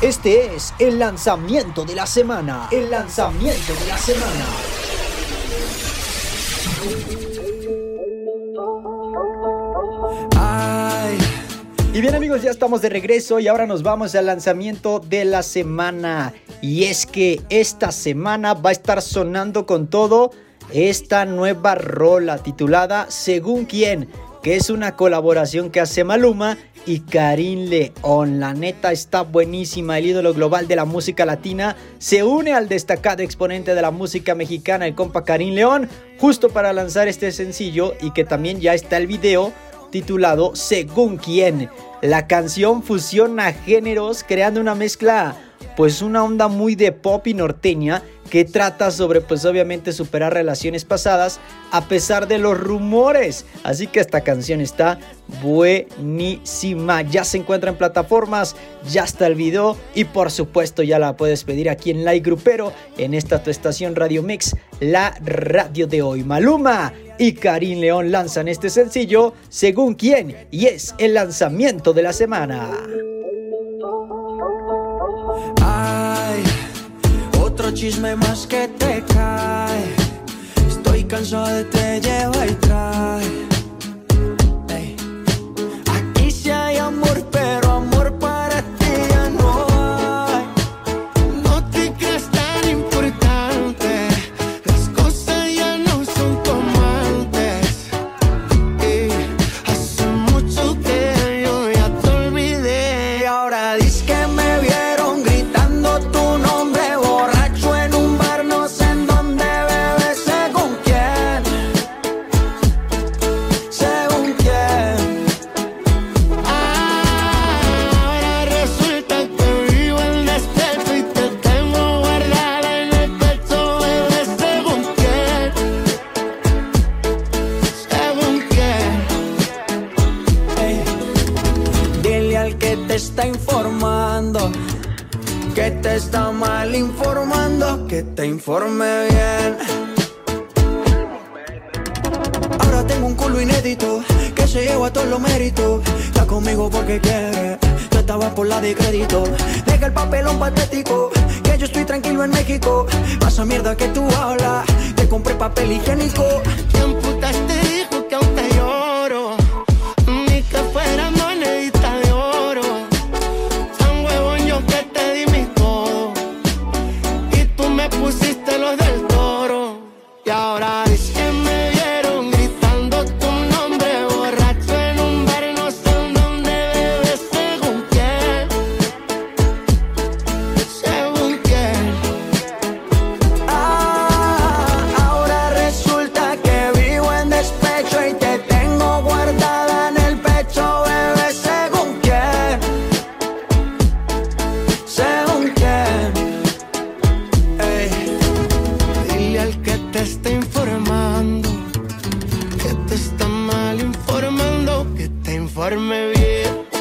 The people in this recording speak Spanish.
Este es el lanzamiento de la semana. El lanzamiento de la semana. Y bien amigos, ya estamos de regreso y ahora nos vamos al lanzamiento de la semana. Y es que esta semana va a estar sonando con todo esta nueva rola titulada Según quién, que es una colaboración que hace Maluma y Karim León. La neta está buenísima. El ídolo global de la música latina se une al destacado exponente de la música mexicana, el compa Karim León, justo para lanzar este sencillo y que también ya está el video titulado Según quién. La canción fusiona géneros creando una mezcla, pues una onda muy de pop y norteña que trata sobre pues obviamente superar relaciones pasadas a pesar de los rumores. Así que esta canción está buenísima. Ya se encuentra en plataformas, ya está el video y por supuesto ya la puedes pedir aquí en Like Grupero en esta tu estación Radio Mix, la radio de hoy. Maluma y Karim León lanzan este sencillo según quién y es el lanzamiento de la semana. Chisme más que te cae. Estoy cansado de te lleva y trae. Que te está informando que te está mal informando, que te informe bien. Ahora tengo un culo inédito que se lleva todos los méritos. Está conmigo porque quiere. Tú estabas por la de crédito. Deja el papelón patético. Que yo estoy tranquilo en México. Pasa mierda que tú hablas. Te compré papel higiénico. ¿Quién putas te dijo que aún te al que te está informando que te está mal informando, que te informe bien.